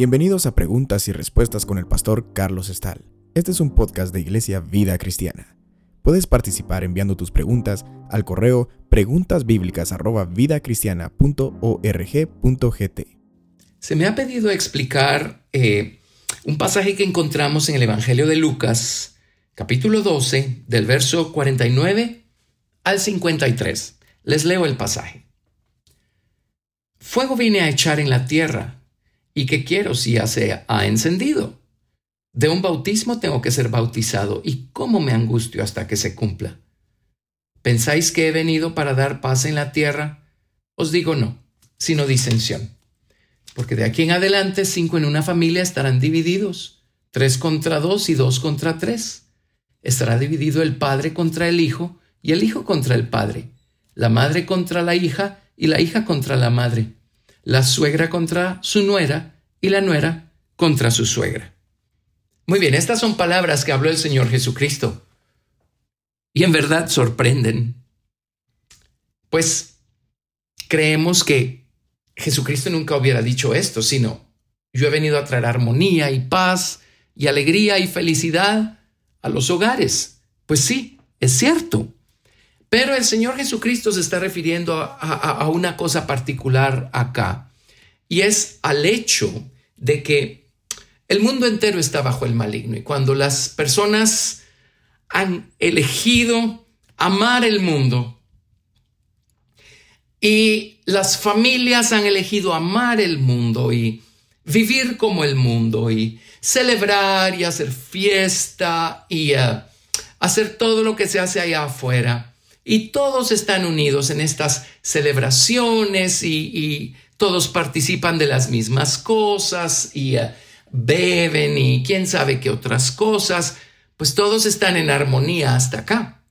Bienvenidos a Preguntas y Respuestas con el pastor Carlos Estal. Este es un podcast de Iglesia Vida Cristiana. Puedes participar enviando tus preguntas al correo preguntasbiblicas@vidacristiana.org.gt. Se me ha pedido explicar eh, un pasaje que encontramos en el Evangelio de Lucas, capítulo 12, del verso 49 al 53. Les leo el pasaje. Fuego vine a echar en la tierra ¿Y qué quiero si ya se ha encendido? De un bautismo tengo que ser bautizado. ¿Y cómo me angustio hasta que se cumpla? ¿Pensáis que he venido para dar paz en la tierra? Os digo no, sino disensión. Porque de aquí en adelante cinco en una familia estarán divididos, tres contra dos y dos contra tres. Estará dividido el padre contra el hijo y el hijo contra el padre, la madre contra la hija y la hija contra la madre la suegra contra su nuera y la nuera contra su suegra. Muy bien, estas son palabras que habló el Señor Jesucristo. Y en verdad sorprenden. Pues creemos que Jesucristo nunca hubiera dicho esto, sino yo he venido a traer armonía y paz y alegría y felicidad a los hogares. Pues sí, es cierto. Pero el Señor Jesucristo se está refiriendo a, una cosa particular acá, y es al hecho de que el mundo entero está bajo el maligno, y cuando las personas han elegido amar el mundo, y las familias han elegido amar el mundo y vivir como el mundo y celebrar y hacer fiesta y uh, hacer todo lo que se hace allá afuera y todos están unidos en estas celebraciones y, todos participan de las mismas cosas y eh, beben y quién sabe qué otras cosas, pues todos están en armonía hasta acá.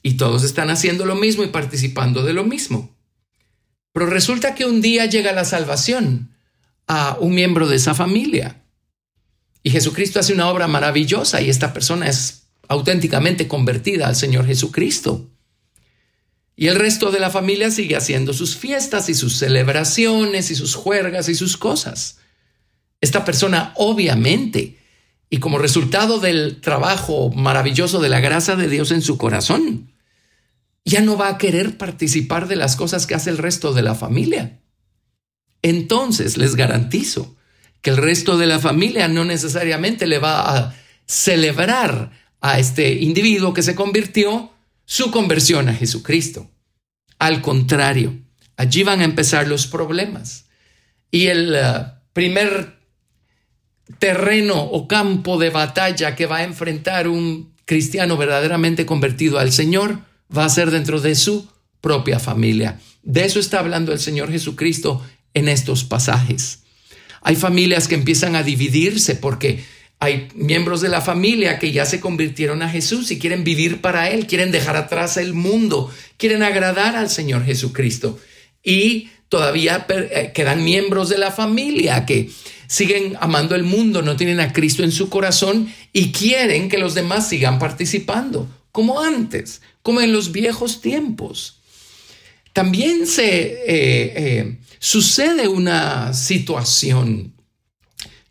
Y todos están haciendo lo mismo y participando de lo mismo. Pero resulta que un día llega la salvación a un miembro de esa familia. Y Jesucristo hace una obra maravillosa y esta persona es auténticamente convertida al Señor Jesucristo. Y el resto de la familia sigue haciendo sus fiestas y sus celebraciones y sus juergas y sus cosas. Esta persona obviamente, y como resultado del trabajo maravilloso de la gracia de Dios en su corazón, ya no va a querer participar de las cosas que hace el resto de la familia. Entonces les garantizo que el resto de la familia no necesariamente le va a celebrar a este individuo que se convirtió su conversión a Jesucristo. Al contrario, allí van a empezar los problemas. Y el eh, primer terreno o campo de batalla que va a enfrentar un cristiano verdaderamente convertido al Señor va a ser dentro de su propia familia. De eso está hablando el Señor Jesucristo en estos pasajes. Hay familias que empiezan a dividirse porque hay miembros de la familia que ya se convirtieron a Jesús y quieren vivir para Él, quieren dejar atrás el mundo, quieren agradar al Señor Jesucristo. Y todavía eh, quedan miembros de la familia que siguen amando el mundo, no tienen a Cristo en su corazón y quieren que los demás sigan participando, como antes, como en los viejos tiempos. También se eh, eh, sucede una situación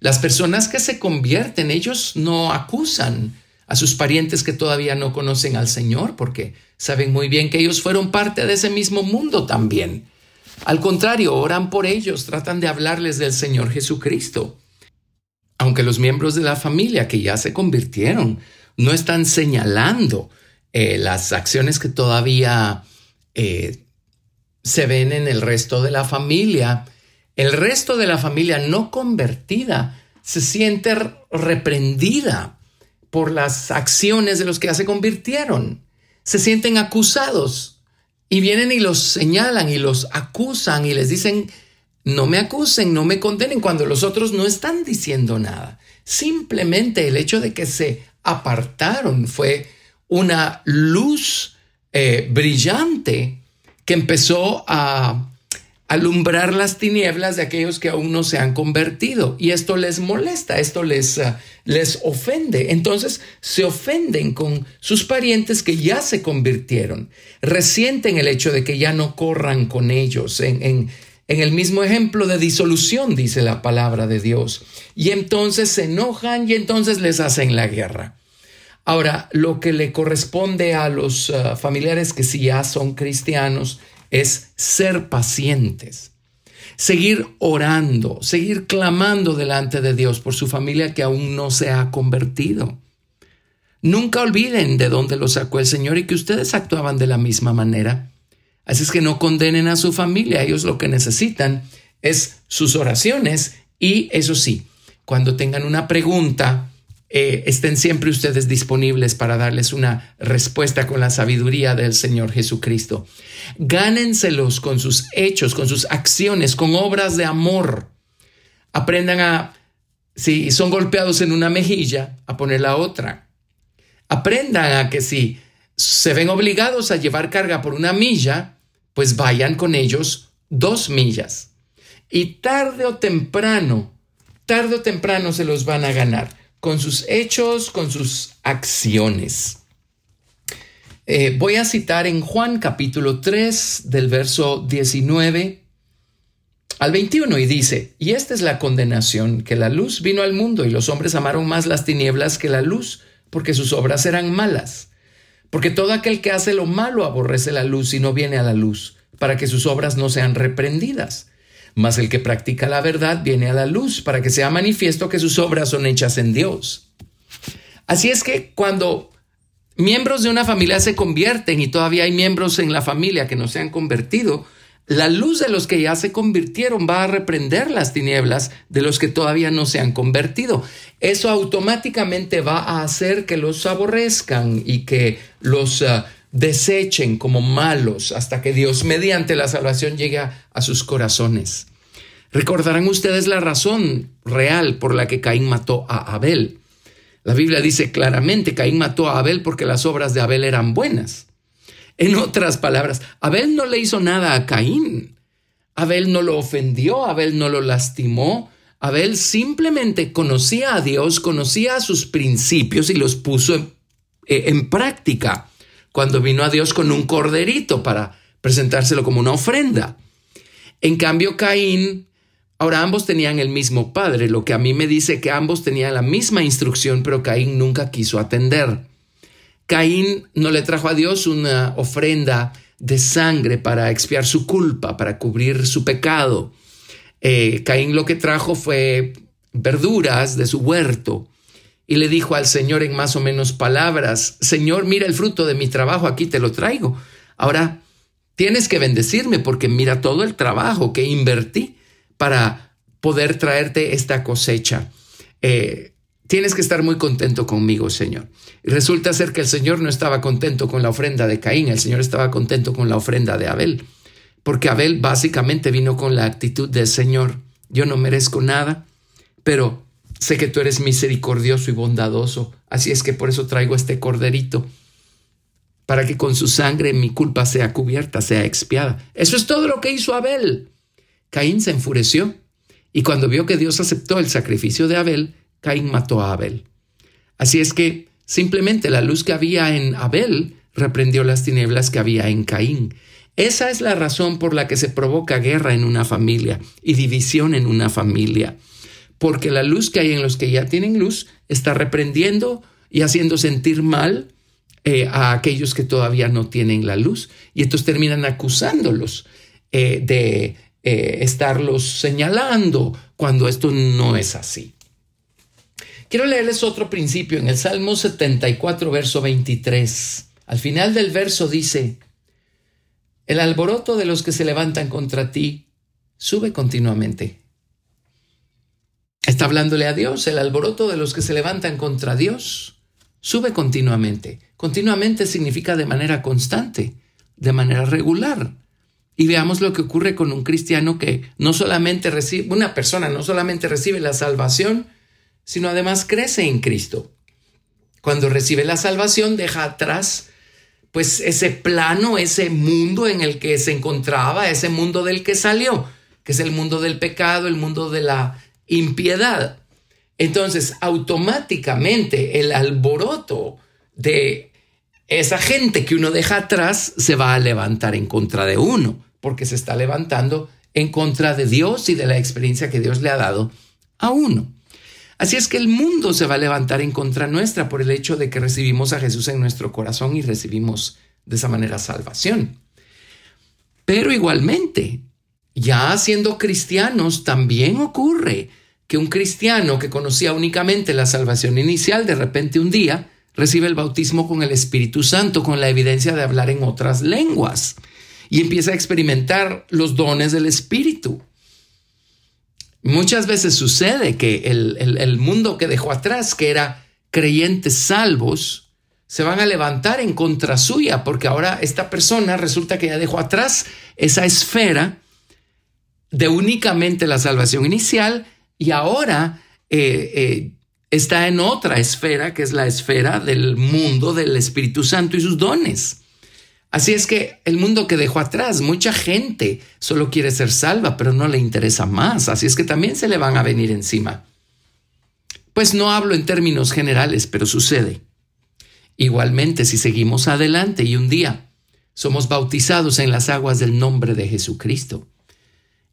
las personas que se convierten, ellos no acusan a sus parientes que todavía no conocen al Señor, porque saben muy bien que ellos fueron parte de ese mismo mundo también. Al contrario, oran por ellos, tratan de hablarles del Señor Jesucristo. Aunque los miembros de la familia que ya se convirtieron no están señalando eh, las acciones que todavía eh, se ven en el resto de la familia, el resto de la familia no convertida se siente reprendida por las acciones de los que ya se convirtieron. Se sienten acusados y vienen y los señalan y los acusan y les dicen, no me acusen, no me condenen, cuando los otros no están diciendo nada. Simplemente el hecho de que se apartaron fue una luz eh, brillante que empezó a alumbrar las tinieblas de aquellos que aún no se han convertido. Y esto les molesta, esto les, uh, les ofende. Entonces se ofenden con sus parientes que ya se convirtieron. Resienten el hecho de que ya no corran con ellos en, en el mismo ejemplo de disolución, dice la palabra de Dios. Y entonces se enojan y entonces les hacen la guerra. Ahora, lo que le corresponde a los uh, familiares que si ya son cristianos, es ser pacientes, seguir orando, seguir clamando delante de Dios por su familia que aún no se ha convertido. Nunca olviden de dónde lo sacó el Señor y que ustedes actuaban de la misma manera. Así es que no condenen a su familia, ellos lo que necesitan es sus oraciones y eso sí, cuando tengan una pregunta, eh, estén siempre ustedes disponibles para darles una respuesta con la sabiduría del Señor Jesucristo. Gánenselos con sus hechos, con sus acciones, con obras de amor. Aprendan a, si son golpeados en una mejilla, a poner la otra. Aprendan a que si se ven obligados a llevar carga por una milla, pues vayan con ellos dos millas. Y tarde o temprano, tarde o temprano se los van a ganar con sus hechos, con sus acciones. Eh, voy a citar en Juan capítulo 3 del verso 19 al 21 y dice, y esta es la condenación, que la luz vino al mundo y los hombres amaron más las tinieblas que la luz, porque sus obras eran malas. Porque todo aquel que hace lo malo aborrece la luz y no viene a la luz, para que sus obras no sean reprendidas mas el que practica la verdad viene a la luz para que sea manifiesto que sus obras son hechas en Dios. Así es que cuando miembros de una familia se convierten y todavía hay miembros en la familia que no se han convertido, la luz de los que ya se convirtieron va a reprender las tinieblas de los que todavía no se han convertido. Eso automáticamente va a hacer que los aborrezcan y que los uh, desechen como malos hasta que Dios mediante la salvación llegue a, sus corazones. Recordarán ustedes la razón real por la que Caín mató a Abel. La Biblia dice claramente, Caín mató a Abel porque las obras de Abel eran buenas. En otras palabras, Abel no le hizo nada a Caín. Abel no lo ofendió, Abel no lo lastimó. Abel simplemente conocía a Dios, conocía sus principios y los puso en, en práctica cuando vino a Dios con un corderito para presentárselo como una ofrenda. En cambio, Caín, ahora ambos tenían el mismo padre, lo que a mí me dice que ambos tenían la misma instrucción, pero Caín nunca quiso atender. Caín no le trajo a Dios una ofrenda de sangre para expiar su culpa, para cubrir su pecado. Eh, Caín lo que trajo fue verduras de su huerto y le dijo al Señor en más o menos palabras, Señor, mira el fruto de mi trabajo, aquí te lo traigo. Ahora, tienes que bendecirme porque mira todo el trabajo que invertí para poder traerte esta cosecha. Eh, tienes que estar muy contento conmigo, Señor. Resulta ser que el Señor no estaba contento con la ofrenda de Caín, el Señor estaba contento con la ofrenda de Abel, porque Abel básicamente vino con la actitud del Señor, yo no merezco nada, pero Sé que tú eres misericordioso y bondadoso, así es que por eso traigo este corderito, para que con su sangre mi culpa sea cubierta, sea expiada. Eso es todo lo que hizo Abel. Caín se enfureció y cuando vio que Dios aceptó el sacrificio de Abel, Caín mató a Abel. Así es que simplemente la luz que había en Abel reprendió las tinieblas que había en Caín. Esa es la razón por la que se provoca guerra en una familia y división en una familia porque la luz que hay en los que ya tienen luz está reprendiendo y haciendo sentir mal eh, a aquellos que todavía no tienen la luz. Y estos terminan acusándolos eh, de eh, estarlos señalando cuando esto no es así. Quiero leerles otro principio en el Salmo 74, verso 23. Al final del verso dice, el alboroto de los que se levantan contra ti sube continuamente Está hablándole a Dios. El alboroto de los que se levantan contra Dios sube continuamente. Continuamente significa de manera constante, de manera regular. Y veamos lo que ocurre con un cristiano que no solamente recibe, una persona no solamente recibe la salvación, sino además crece en Cristo. Cuando recibe la salvación deja atrás pues ese plano, ese mundo en el que se encontraba, ese mundo del que salió, que es el mundo del pecado, el mundo de la impiedad. Entonces, automáticamente el alboroto de esa gente que uno deja atrás se va a levantar en contra de uno, porque se está levantando en contra de Dios y de la experiencia que Dios le ha dado a uno. Así es que el mundo se va a levantar en contra nuestra por el hecho de que recibimos a Jesús en nuestro corazón y recibimos de esa manera salvación. Pero igualmente, ya siendo cristianos, también ocurre que un cristiano que conocía únicamente la salvación inicial, de repente un día recibe el bautismo con el Espíritu Santo, con la evidencia de hablar en otras lenguas, y empieza a experimentar los dones del Espíritu. Muchas veces sucede que el, mundo que dejó atrás, que era creyentes salvos, se van a levantar en contra suya, porque ahora esta persona resulta que ya dejó atrás esa esfera de únicamente la salvación inicial y ahora eh, eh, está en otra esfera, que es la esfera del mundo del Espíritu Santo y sus dones. Así es que el mundo que dejó atrás, mucha gente solo quiere ser salva, pero no le interesa más. Así es que también se le van a venir encima. Pues no hablo en términos generales, pero sucede. Igualmente, si seguimos adelante y un día somos bautizados en las aguas del nombre de Jesucristo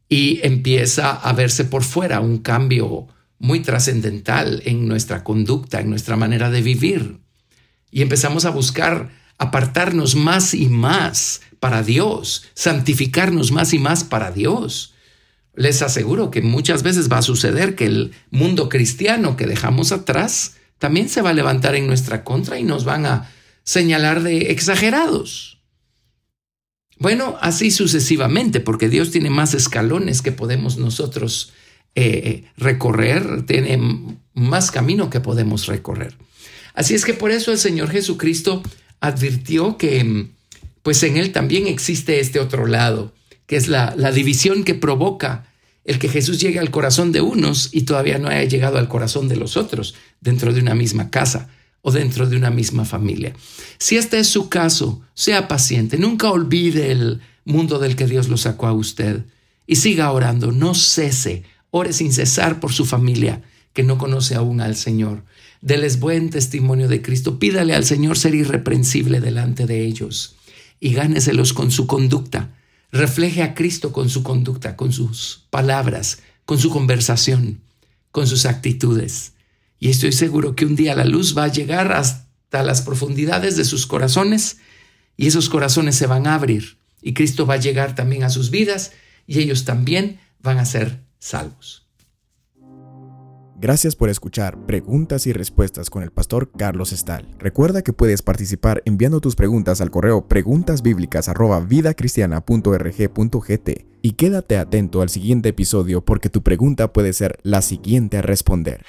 y empieza a verse por fuera un cambio muy trascendental en nuestra conducta, en nuestra manera de vivir, y empezamos a buscar apartarnos más y más para Dios, santificarnos más y más para Dios. Les aseguro que muchas veces va a suceder que el mundo cristiano que dejamos atrás también se va a levantar en nuestra contra y nos van a señalar de exagerados. Bueno, así sucesivamente, porque Dios tiene más escalones que podemos nosotros eh, recorrer, tiene más camino que podemos recorrer. Así es que por eso el Señor Jesucristo advirtió que pues en él también existe este otro lado, que es la, la división que provoca el que Jesús llegue al corazón de unos y todavía no haya llegado al corazón de los otros dentro de una misma casa o dentro de una misma familia. Si este es su caso, sea paciente, nunca olvide el mundo del que Dios lo sacó a usted y siga orando, no cese, ore sin cesar por su familia que no conoce aún al Señor. Deles buen testimonio de Cristo. Pídale al Señor ser irreprensible delante de ellos y gáneselos con su conducta. Refleje a Cristo con su conducta, con sus palabras, con su conversación, con sus actitudes. Y estoy seguro que un día la luz va a llegar hasta las profundidades de sus corazones y esos corazones se van a abrir y Cristo va a llegar también a sus vidas y ellos también van a ser salvos. Gracias por escuchar Preguntas y Respuestas con el pastor Carlos Estal. Recuerda que puedes participar enviando tus preguntas al correo preguntasbiblicas@vidacristiana.rg.gt y quédate atento al siguiente episodio porque tu pregunta puede ser la siguiente a responder.